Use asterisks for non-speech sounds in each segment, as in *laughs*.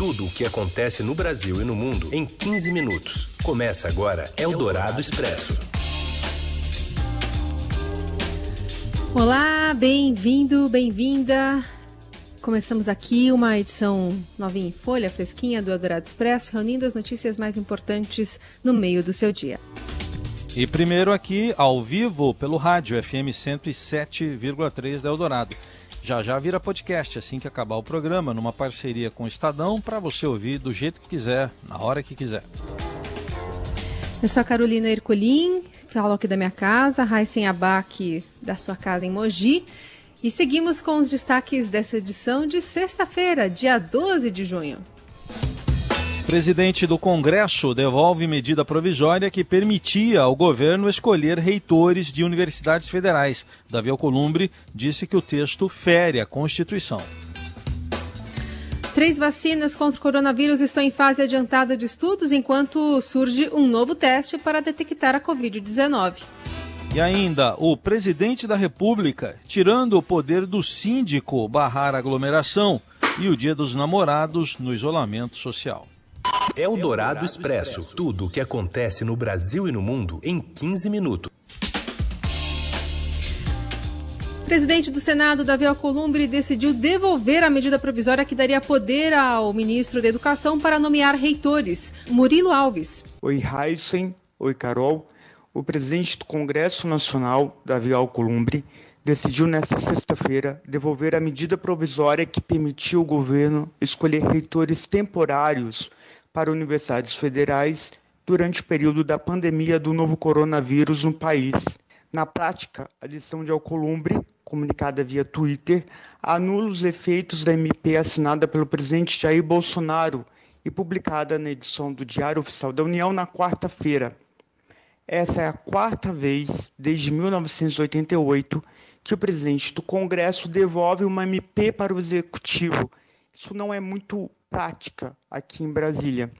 Tudo o que acontece no Brasil e no mundo em 15 minutos. Começa agora Eldorado Expresso. Olá, bem-vindo, bem-vinda. Começamos aqui uma edição novinha em folha, fresquinha do Eldorado Expresso, reunindo as notícias mais importantes no meio do seu dia. E primeiro aqui, ao vivo, pelo rádio FM 107,3 da Eldorado. Já já vira podcast assim que acabar o programa, numa parceria com o Estadão, para você ouvir do jeito que quiser, na hora que quiser. Eu sou a Carolina Ercolim, falo aqui da minha casa, Raíssen Abac da sua casa em Mogi. E seguimos com os destaques dessa edição de sexta-feira, dia 12 de junho. Presidente do Congresso devolve medida provisória que permitia ao governo escolher reitores de universidades federais. Davi Alcolumbre disse que o texto fere a Constituição. Três vacinas contra o coronavírus estão em fase adiantada de estudos, enquanto surge um novo teste para detectar a Covid-19. E ainda, o presidente da República tirando o poder do síndico barrar aglomeração e o dia dos namorados no isolamento social. É o Dourado Expresso. Tudo o que acontece no Brasil e no mundo em 15 minutos. O presidente do Senado, Davi Alcolumbre, decidiu devolver a medida provisória que daria poder ao ministro da Educação para nomear reitores, Murilo Alves. Oi, Heisen. Oi, Carol. O presidente do Congresso Nacional, Davi Alcolumbre, decidiu nesta sexta-feira devolver a medida provisória que permitiu ao governo escolher reitores temporários para universidades federais durante o período da pandemia do novo coronavírus no país. Na prática, a decisão de Alcolumbre, comunicada via Twitter, anula os efeitos da MP assinada pelo presidente Jair Bolsonaro e publicada na edição do Diário Oficial da União na quarta-feira. Essa é a quarta vez desde 1988 que o presidente do Congresso devolve uma MP para o executivo. Isso não é muito prática aqui em Brasília.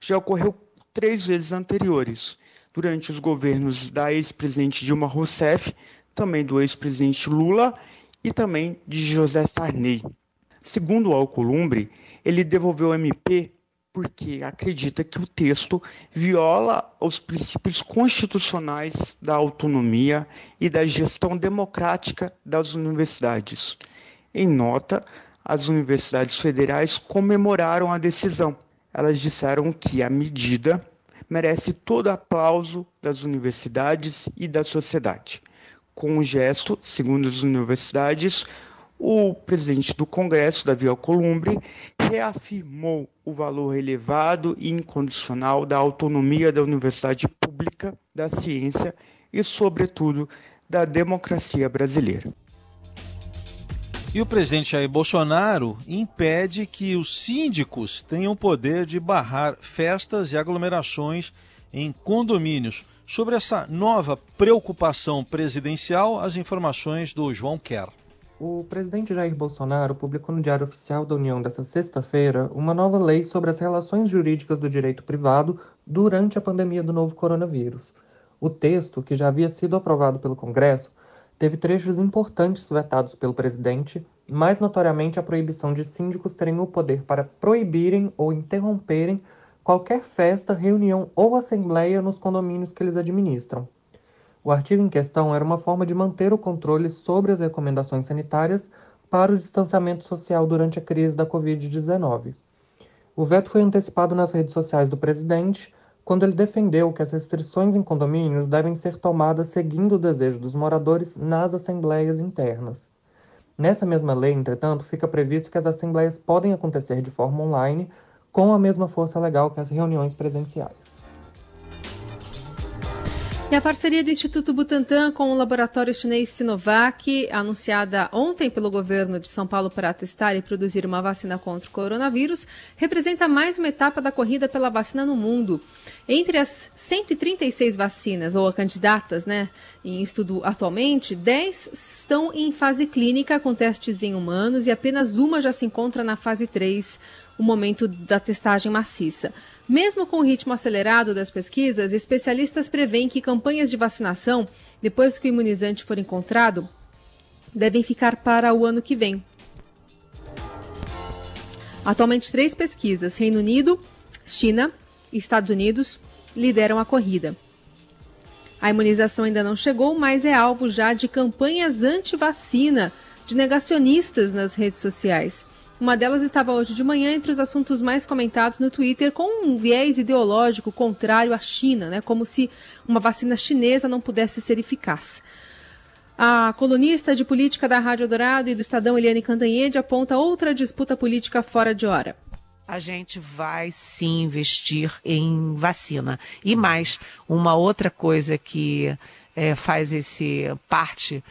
Já ocorreu três vezes anteriores, durante os governos da ex-presidente Dilma Rousseff, também do ex-presidente Lula e também de José Sarney. Segundo o Alcolumbre, ele devolveu o MP porque acredita que o texto viola os princípios constitucionais da autonomia e da gestão democrática das universidades. Em nota, as universidades federais comemoraram a decisão. Elas disseram que a medida merece todo aplauso das universidades e da sociedade. Com o gesto, segundo as universidades, o presidente do Congresso, Davi Alcolumbre, reafirmou o valor elevado e incondicional da autonomia da universidade pública, da ciência e, sobretudo, da democracia brasileira. E o presidente Jair Bolsonaro impede que os síndicos tenham poder de barrar festas e aglomerações em condomínios. Sobre essa nova preocupação presidencial, as informações do João Kerr. O presidente Jair Bolsonaro publicou no Diário Oficial da União desta sexta-feira uma nova lei sobre as relações jurídicas do direito privado durante a pandemia do novo coronavírus. O texto, que já havia sido aprovado pelo Congresso, teve trechos importantes vetados pelo presidente, mais notoriamente a proibição de síndicos terem o poder para proibirem ou interromperem qualquer festa, reunião ou assembleia nos condomínios que eles administram. O artigo em questão era uma forma de manter o controle sobre as recomendações sanitárias para o distanciamento social durante a crise da Covid-19. O veto foi antecipado nas redes sociais do presidente, quando ele defendeu que as restrições em condomínios devem ser tomadas seguindo o desejo dos moradores nas assembleias internas. Nessa mesma lei, entretanto, fica previsto que as assembleias podem acontecer de forma online, com a mesma força legal que as reuniões presenciais. E a parceria do Instituto Butantan com o laboratório chinês Sinovac, anunciada ontem pelo governo de São Paulo para testar e produzir uma vacina contra o coronavírus, representa mais uma etapa da corrida pela vacina no mundo. Entre as 136 vacinas, ou candidatas, né, em estudo atualmente, 10 estão em fase clínica com testes em humanos e apenas uma já se encontra na fase 3, o momento da testagem maciça. Mesmo com o ritmo acelerado das pesquisas, especialistas preveem que campanhas de vacinação, depois que o imunizante for encontrado, devem ficar para o ano que vem. Atualmente, três pesquisas: Reino Unido, China e Estados Unidos lideram a corrida. A imunização ainda não chegou, mas é alvo já de campanhas anti-vacina de negacionistas nas redes sociais. Uma delas estava hoje de manhã entre os assuntos mais comentados no Twitter, com um viés ideológico contrário à China, né? como se uma vacina chinesa não pudesse ser eficaz. A colunista de política da Rádio Dourado e do Estadão, Eliane Cantanhede, aponta outra disputa política fora de hora a gente vai sim investir em vacina. E mais, uma outra coisa que é, faz esse parte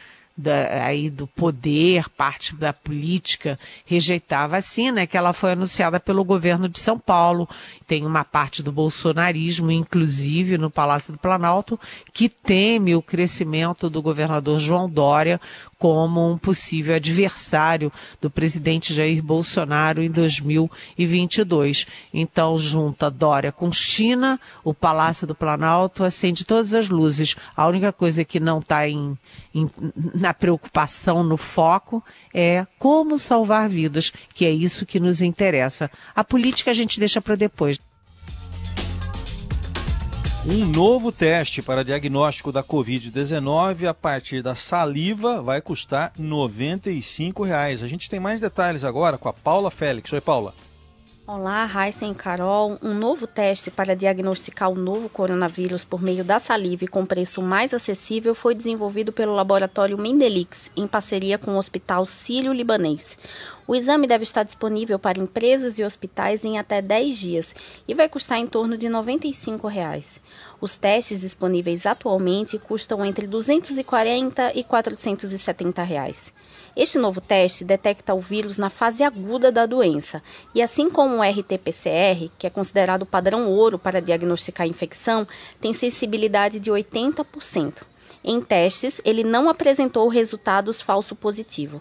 da, aí do poder, parte da política, rejeitar a vacina, é que ela foi anunciada pelo governo de São Paulo. Tem uma parte do bolsonarismo, inclusive no Palácio do Planalto, que teme o crescimento do governador João Dória como um possível adversário do presidente Jair Bolsonaro em 2022. Então, junta Dória com China, o Palácio do Planalto acende todas as luzes. A única coisa que não está em, em, na preocupação, no foco, é como salvar vidas, que é isso que nos interessa. A política a gente deixa para depois. Um novo teste para diagnóstico da Covid-19 a partir da saliva vai custar 95 reais. A gente tem mais detalhes agora com a Paula Félix. Oi, Paula. Olá, Raíssa e Carol. Um novo teste para diagnosticar o novo coronavírus por meio da saliva e com preço mais acessível foi desenvolvido pelo laboratório Mendelix, em parceria com o Hospital Sírio-Libanês. O exame deve estar disponível para empresas e hospitais em até 10 dias e vai custar em torno de 95 reais. Os testes disponíveis atualmente custam entre R$ 240 e 470 reais. Este novo teste detecta o vírus na fase aguda da doença e, assim como o RT-PCR, que é considerado o padrão ouro para diagnosticar a infecção, tem sensibilidade de 80%. Em testes, ele não apresentou resultados falso positivo.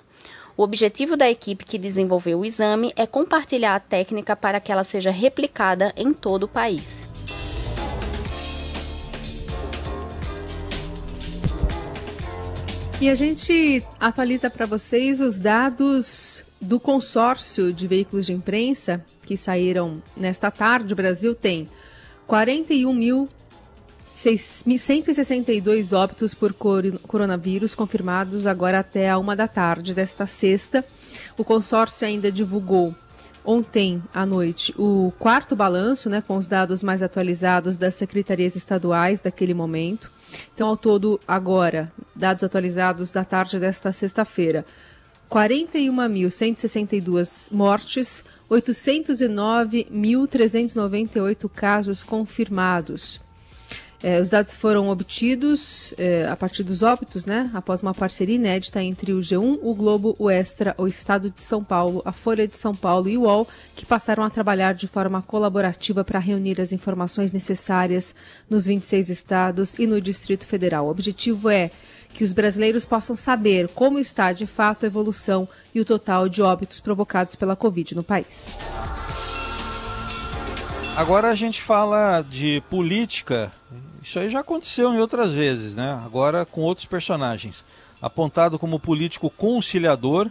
O objetivo da equipe que desenvolveu o exame é compartilhar a técnica para que ela seja replicada em todo o país. E a gente atualiza para vocês os dados do consórcio de veículos de imprensa que saíram nesta tarde. O Brasil tem 41.162 óbitos por coronavírus confirmados agora até a uma da tarde desta sexta. O consórcio ainda divulgou ontem à noite o quarto balanço, né, com os dados mais atualizados das secretarias estaduais daquele momento. Então, ao todo, agora, dados atualizados da tarde desta sexta-feira, 41.162 mortes, 809.398 casos confirmados. É, os dados foram obtidos é, a partir dos óbitos, né, após uma parceria inédita entre o G1, o Globo, o Extra, o Estado de São Paulo, a Folha de São Paulo e o UOL, que passaram a trabalhar de forma colaborativa para reunir as informações necessárias nos 26 estados e no Distrito Federal. O objetivo é que os brasileiros possam saber como está de fato a evolução e o total de óbitos provocados pela Covid no país. Agora a gente fala de política isso aí já aconteceu em outras vezes, né? Agora com outros personagens. Apontado como político conciliador,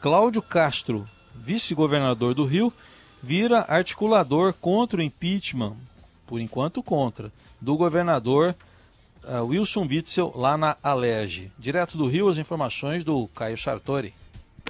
Cláudio Castro, vice-governador do Rio, vira articulador contra o impeachment, por enquanto contra, do governador uh, Wilson Witzel lá na Alerj. Direto do Rio, as informações do Caio Sartori.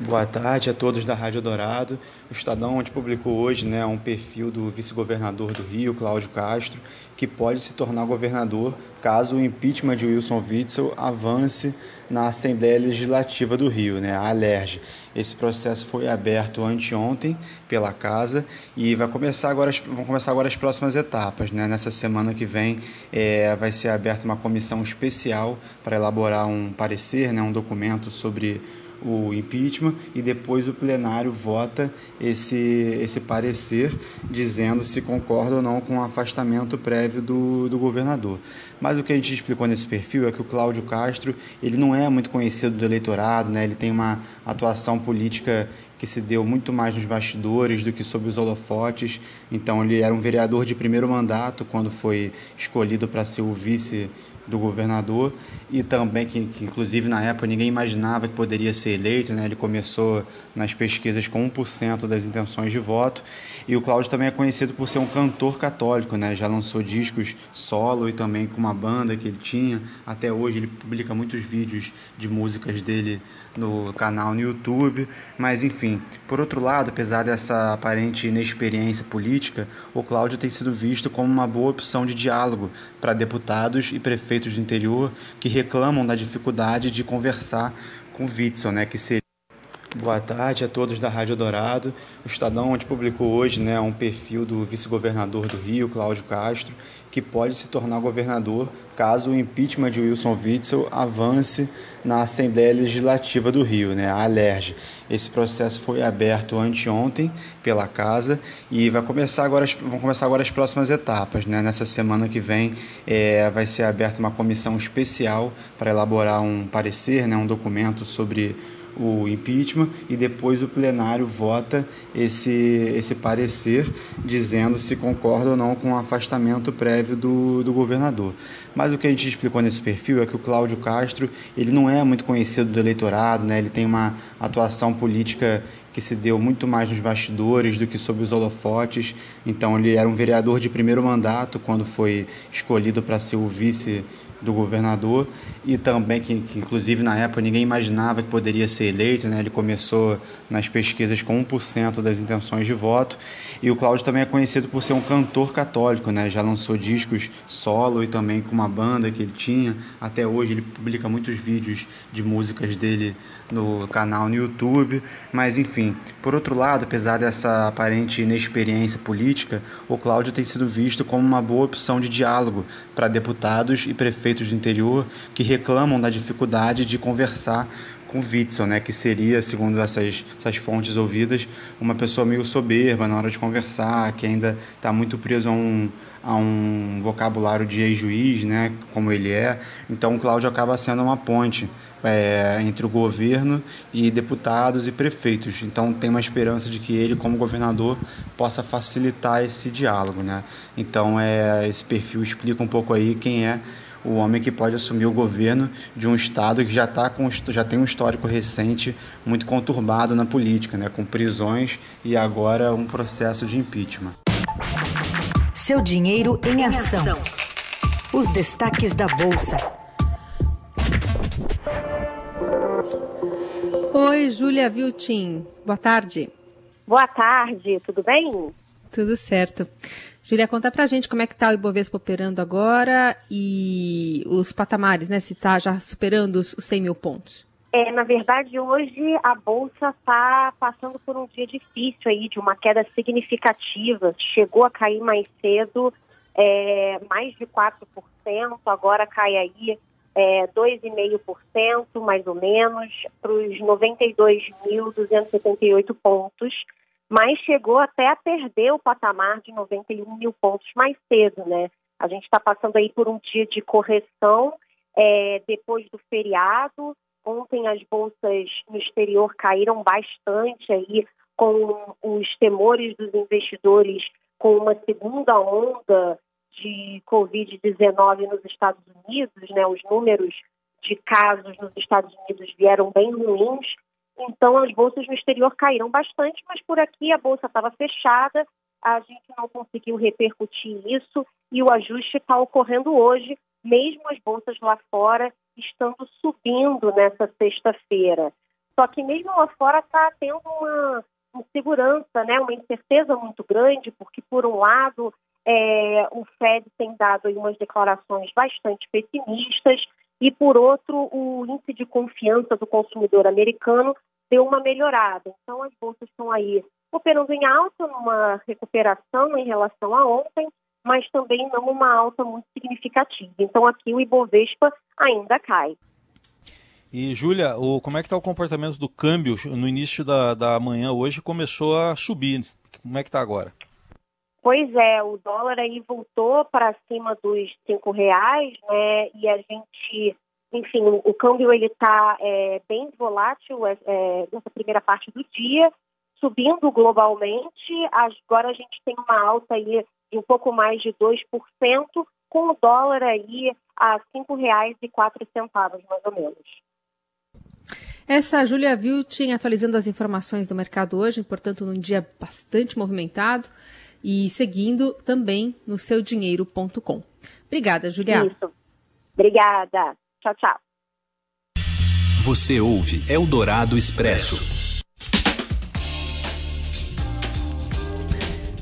Boa tarde a todos da Rádio Dourado. O Estadão onde publicou hoje né, um perfil do vice-governador do Rio, Cláudio Castro, que pode se tornar governador caso o impeachment de Wilson Witzel avance na Assembleia Legislativa do Rio, né, a ALERJ. Esse processo foi aberto anteontem pela Casa e vai começar agora, vão começar agora as próximas etapas. Né? Nessa semana que vem é, vai ser aberta uma comissão especial para elaborar um parecer, né, um documento sobre o impeachment e depois o plenário vota esse, esse parecer dizendo se concorda ou não com o afastamento prévio do, do governador. Mas o que a gente explicou nesse perfil é que o Cláudio Castro ele não é muito conhecido do eleitorado, né? ele tem uma atuação política que se deu muito mais nos bastidores do que sob os holofotes. Então ele era um vereador de primeiro mandato quando foi escolhido para ser o vice do governador e também que, que, inclusive na época ninguém imaginava que poderia ser eleito, né? Ele começou nas pesquisas com 1% das intenções de voto. E o Cláudio também é conhecido por ser um cantor católico, né? Já lançou discos solo e também com uma banda que ele tinha. Até hoje ele publica muitos vídeos de músicas dele no canal no YouTube. Mas enfim, por outro lado, apesar dessa aparente inexperiência política, o Cláudio tem sido visto como uma boa opção de diálogo para deputados e prefeitos do interior que reclamam da dificuldade de conversar com Witzel, né, que seria Boa tarde a todos da Rádio Dourado. O Estadão onde publicou hoje né, um perfil do vice-governador do Rio, Cláudio Castro, que pode se tornar governador caso o impeachment de Wilson Witzel avance na Assembleia Legislativa do Rio, né, a ALERJ. Esse processo foi aberto anteontem pela Casa e vai começar agora, vão começar agora as próximas etapas. Né? Nessa semana que vem é, vai ser aberta uma comissão especial para elaborar um parecer, né, um documento sobre o impeachment e depois o plenário vota esse, esse parecer dizendo se concorda ou não com o afastamento prévio do, do governador. Mas o que a gente explicou nesse perfil é que o Cláudio Castro ele não é muito conhecido do eleitorado, né? ele tem uma atuação política que se deu muito mais nos bastidores do que sob os holofotes. Então ele era um vereador de primeiro mandato quando foi escolhido para ser o vice do governador e também que, que, inclusive na época ninguém imaginava que poderia ser eleito, né? Ele começou nas pesquisas com 1% das intenções de voto e o Cláudio também é conhecido por ser um cantor católico, né? Já lançou discos solo e também com uma banda que ele tinha. Até hoje ele publica muitos vídeos de músicas dele no canal no YouTube, mas enfim. Por outro lado, apesar dessa aparente inexperiência política, o Cláudio tem sido visto como uma boa opção de diálogo para deputados e prefeitos do interior que reclamam da dificuldade de conversar com Witzel, né, que seria, segundo essas, essas fontes ouvidas, uma pessoa meio soberba na hora de conversar, que ainda está muito preso a um, a um vocabulário de ex-juiz, né, como ele é. Então o Cláudio acaba sendo uma ponte é, entre o governo e deputados e prefeitos. Então tem uma esperança de que ele, como governador, possa facilitar esse diálogo. Né? Então é, esse perfil explica um pouco aí quem é o homem que pode assumir o governo de um estado que já, tá com, já tem um histórico recente muito conturbado na política, né? com prisões e agora um processo de impeachment. Seu dinheiro em ação. Os destaques da Bolsa. Oi, Júlia Viltin. Boa tarde. Boa tarde, tudo bem? Tudo certo. Júlia, conta pra gente como é que tá o Ibovespa operando agora e os patamares, né? Se tá já superando os 100 mil pontos. É, na verdade, hoje a Bolsa está passando por um dia difícil aí, de uma queda significativa. Chegou a cair mais cedo, é, mais de 4%, agora cai aí é, 2,5%, mais ou menos, para os 92.278 pontos, mas chegou até a perder o patamar de 91 mil pontos mais cedo, né? A gente está passando aí por um dia de correção é, depois do feriado. Ontem as bolsas no exterior caíram bastante aí com os temores dos investidores com uma segunda onda de Covid-19 nos Estados Unidos, né, os números de casos nos Estados Unidos vieram bem ruins, então as bolsas no exterior caíram bastante, mas por aqui a bolsa estava fechada, a gente não conseguiu repercutir isso e o ajuste está ocorrendo hoje, mesmo as bolsas lá fora estando subindo nessa sexta-feira. Só que mesmo lá fora está tendo uma insegurança, né, uma incerteza muito grande, porque por um lado é, o Fed tem dado umas declarações bastante pessimistas e, por outro, o índice de confiança do consumidor americano deu uma melhorada. Então, as bolsas estão aí operando em alta, numa recuperação em relação a ontem, mas também não uma alta muito significativa. Então, aqui o Ibovespa ainda cai. E, Júlia, como é que está o comportamento do câmbio no início da, da manhã hoje? Começou a subir. Como é que está agora? Pois é, o dólar aí voltou para cima dos cinco reais, né? E a gente, enfim, o, câmbio ele está é, bem volátil é, é, nessa primeira parte do dia, subindo globalmente. Agora a gente tem uma alta aí de um pouco mais de 2%, com o dólar aí a R$ 5,04, mais ou menos. Essa a Júlia Viltin atualizando as informações do mercado hoje, portanto, num dia bastante movimentado e seguindo também no seudinheiro.com. Obrigada, Julia. Isso. Obrigada. Tchau, tchau. Você ouve Eldorado Expresso.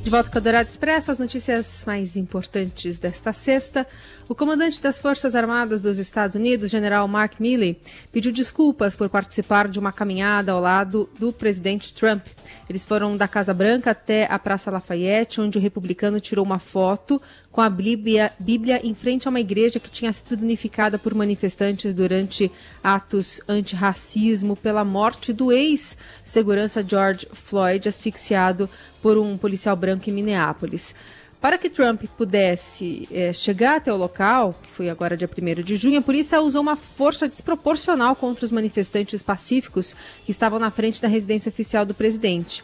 De volta com o Dourado Expresso, as notícias mais importantes desta sexta. O comandante das Forças Armadas dos Estados Unidos, general Mark Milley, pediu desculpas por participar de uma caminhada ao lado do presidente Trump. Eles foram da Casa Branca até a Praça Lafayette, onde o republicano tirou uma foto com a Bíblia, Bíblia em frente a uma igreja que tinha sido danificada por manifestantes durante atos antirracismo pela morte do ex-segurança George Floyd, asfixiado por um policial branco em Minneapolis. Para que Trump pudesse é, chegar até o local, que foi agora dia 1 de junho, a polícia usou uma força desproporcional contra os manifestantes pacíficos que estavam na frente da residência oficial do presidente.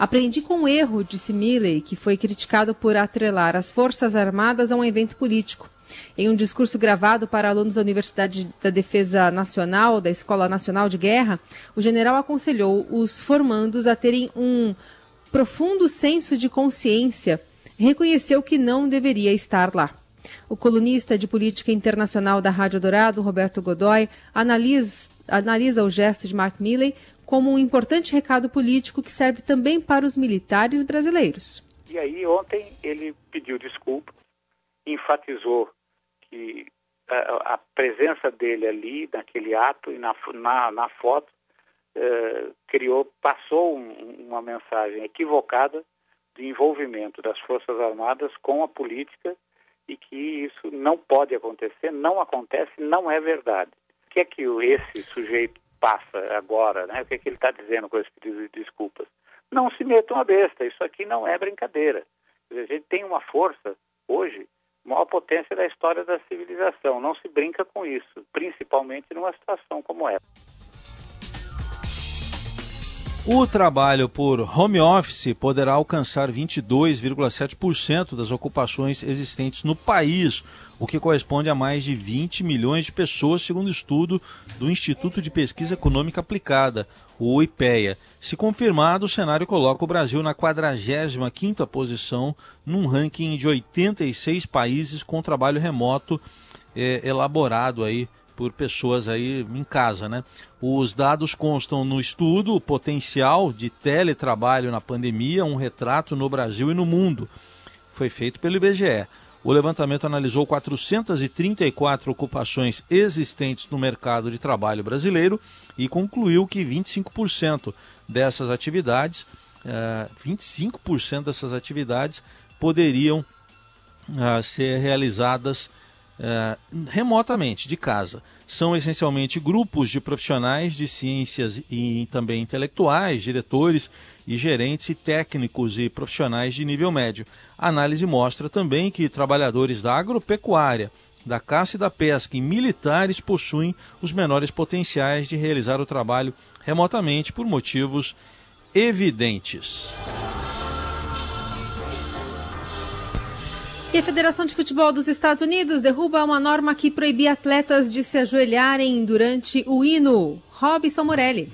Aprendi com um erro, disse Milley, que foi criticado por atrelar as Forças Armadas a um evento político. Em um discurso gravado para alunos da Universidade da Defesa Nacional, da Escola Nacional de Guerra, o general aconselhou os formandos a terem um profundo senso de consciência. Reconheceu que não deveria estar lá. O colunista de política internacional da Rádio Dourado, Roberto Godoy, analisa, analisa o gesto de Mark Milley como um importante recado político que serve também para os militares brasileiros. E aí, ontem, ele pediu desculpa, enfatizou que a, a presença dele ali, naquele ato e na, na, na foto, eh, criou, passou um, uma mensagem equivocada de envolvimento das Forças Armadas com a política e que isso não pode acontecer, não acontece, não é verdade. O que é que esse sujeito passa agora, né? O que, é que ele está dizendo com esse pedido de desculpas? Não se metam a besta, isso aqui não é brincadeira. A gente tem uma força hoje, maior potência da história da civilização. Não se brinca com isso, principalmente numa situação como essa. O trabalho por home office poderá alcançar 22,7% das ocupações existentes no país, o que corresponde a mais de 20 milhões de pessoas, segundo estudo do Instituto de Pesquisa Econômica Aplicada, o IPEA. Se confirmado, o cenário coloca o Brasil na 45ª posição num ranking de 86 países com trabalho remoto é, elaborado aí por pessoas aí em casa, né? Os dados constam no estudo o potencial de teletrabalho na pandemia, um retrato no Brasil e no mundo. Foi feito pelo IBGE. O levantamento analisou 434 ocupações existentes no mercado de trabalho brasileiro e concluiu que 25% dessas atividades, uh, eh, 25% dessas atividades poderiam uh, ser realizadas uh, remotamente, de casa. São essencialmente grupos de profissionais de ciências e também intelectuais, diretores e gerentes e técnicos e profissionais de nível médio. A análise mostra também que trabalhadores da agropecuária, da caça e da pesca e militares possuem os menores potenciais de realizar o trabalho remotamente por motivos evidentes. E a Federação de Futebol dos Estados Unidos derruba uma norma que proibia atletas de se ajoelharem durante o hino. Robson Morelli.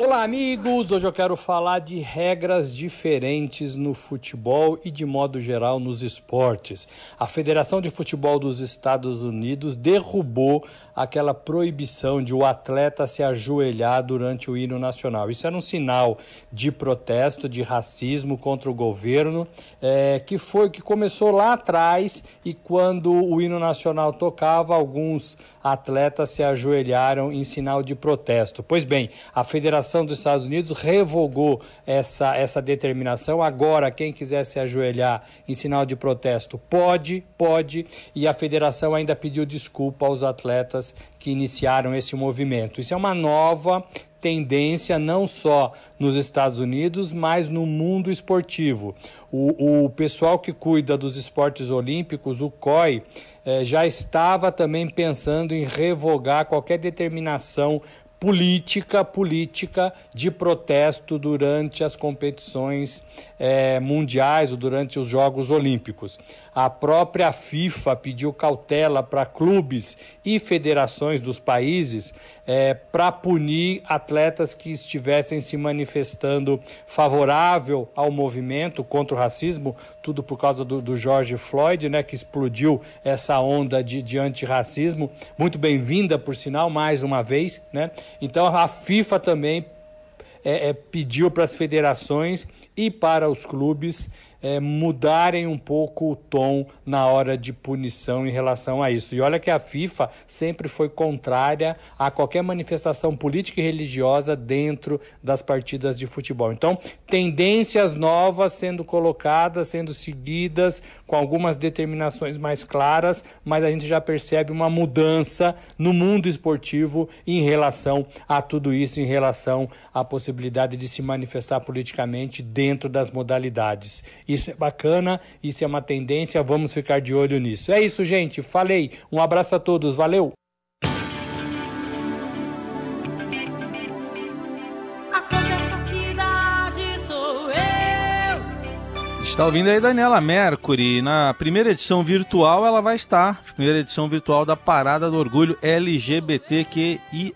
Olá, amigos! Hoje eu quero falar de regras diferentes no futebol e, de modo geral, nos esportes. A Federação de Futebol dos Estados Unidos derrubou aquela proibição de o atleta se ajoelhar durante o hino nacional. Isso era um sinal de protesto, de racismo contra o governo, é, que foi que começou lá atrás e quando o hino nacional tocava, alguns atletas se ajoelharam em sinal de protesto. Pois bem, a Federação dos Estados Unidos revogou essa, essa determinação. Agora, quem quiser se ajoelhar em sinal de protesto pode, pode, e a federação ainda pediu desculpa aos atletas que iniciaram esse movimento. Isso é uma nova tendência não só nos Estados Unidos, mas no mundo esportivo. O, o pessoal que cuida dos esportes olímpicos, o COI, eh, já estava também pensando em revogar qualquer determinação política, política de protesto durante as competições é, mundiais ou durante os Jogos Olímpicos. A própria FIFA pediu cautela para clubes e federações dos países é, para punir atletas que estivessem se manifestando favorável ao movimento contra o racismo, tudo por causa do, do George Floyd, né, que explodiu essa onda de, de antirracismo, muito bem-vinda, por sinal, mais uma vez. Né? Então a FIFA também é, é, pediu para as federações e para os clubes é, mudarem um pouco o tom na hora de punição em relação a isso. E olha que a FIFA sempre foi contrária a qualquer manifestação política e religiosa dentro das partidas de futebol. Então, tendências novas sendo colocadas, sendo seguidas, com algumas determinações mais claras, mas a gente já percebe uma mudança no mundo esportivo em relação a tudo isso, em relação à possibilidade de se manifestar politicamente dentro das modalidades. Isso é bacana, isso é uma tendência, vamos ficar de olho nisso. É isso, gente. Falei. Um abraço a todos. Valeu. Está ouvindo aí Daniela Mercury. Na primeira edição virtual, ela vai estar. Primeira edição virtual da Parada do Orgulho LGBTQIA, que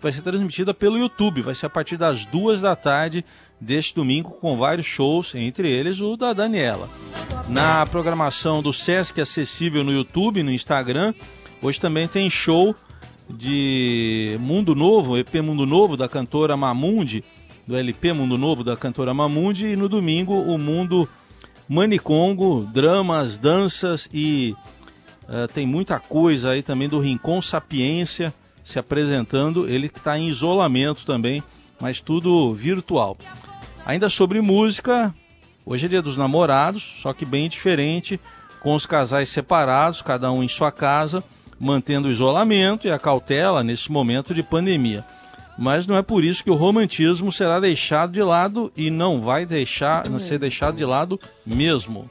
vai ser transmitida pelo YouTube. Vai ser a partir das duas da tarde deste domingo com vários shows, entre eles o da Daniela. Na programação do Sesc acessível no YouTube, no Instagram, hoje também tem show de Mundo Novo, EP Mundo Novo da cantora Mamundi, do LP Mundo Novo da cantora Mamundi e no domingo o Mundo Manicongo, dramas, danças e uh, tem muita coisa aí também do Rincon Sapiência se apresentando, ele que está em isolamento também, mas tudo virtual. Ainda sobre música, hoje é dia dos namorados, só que bem diferente, com os casais separados, cada um em sua casa, mantendo o isolamento e a cautela nesse momento de pandemia. Mas não é por isso que o romantismo será deixado de lado e não vai deixar, ser deixado de lado mesmo.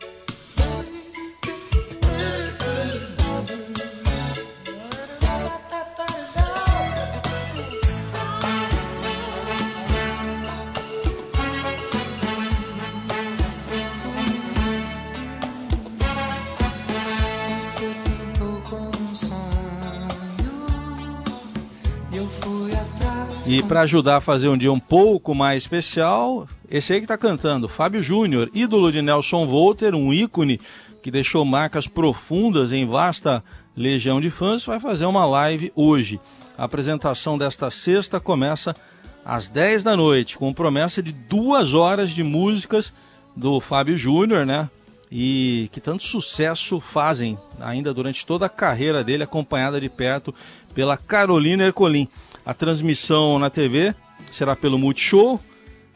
E para ajudar a fazer um dia um pouco mais especial, esse aí que está cantando, Fábio Júnior, ídolo de Nelson Volter, um ícone que deixou marcas profundas em vasta legião de fãs, vai fazer uma live hoje. A apresentação desta sexta começa às 10 da noite, com promessa de duas horas de músicas do Fábio Júnior, né? E que tanto sucesso fazem ainda durante toda a carreira dele, acompanhada de perto pela Carolina Ercolim. A transmissão na TV será pelo Multishow,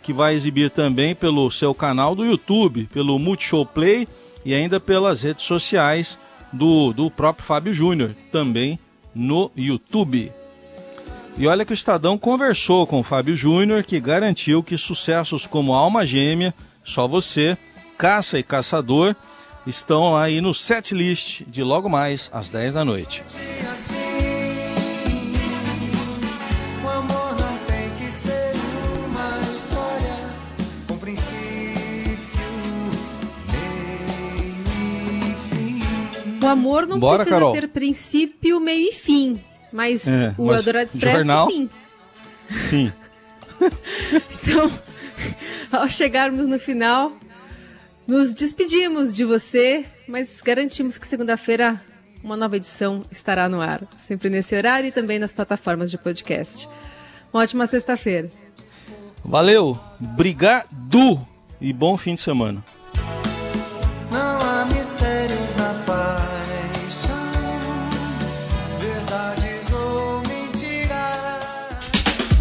que vai exibir também pelo seu canal do YouTube, pelo Multishow Play e ainda pelas redes sociais do, do próprio Fábio Júnior, também no YouTube. E olha que o Estadão conversou com o Fábio Júnior, que garantiu que sucessos como Alma Gêmea, Só Você, Caça e Caçador estão aí no set list de logo mais às 10 da noite. O amor não Bora, precisa Carol. ter princípio, meio e fim. Mas É, o mas Eldorado Expresso, jornal? sim. Sim. *laughs* Então, ao chegarmos no final, nos despedimos de você, mas garantimos que segunda-feira uma nova edição estará no ar. Sempre nesse horário e também nas plataformas de podcast. Uma ótima sexta-feira. Valeu, obrigado e bom fim de semana.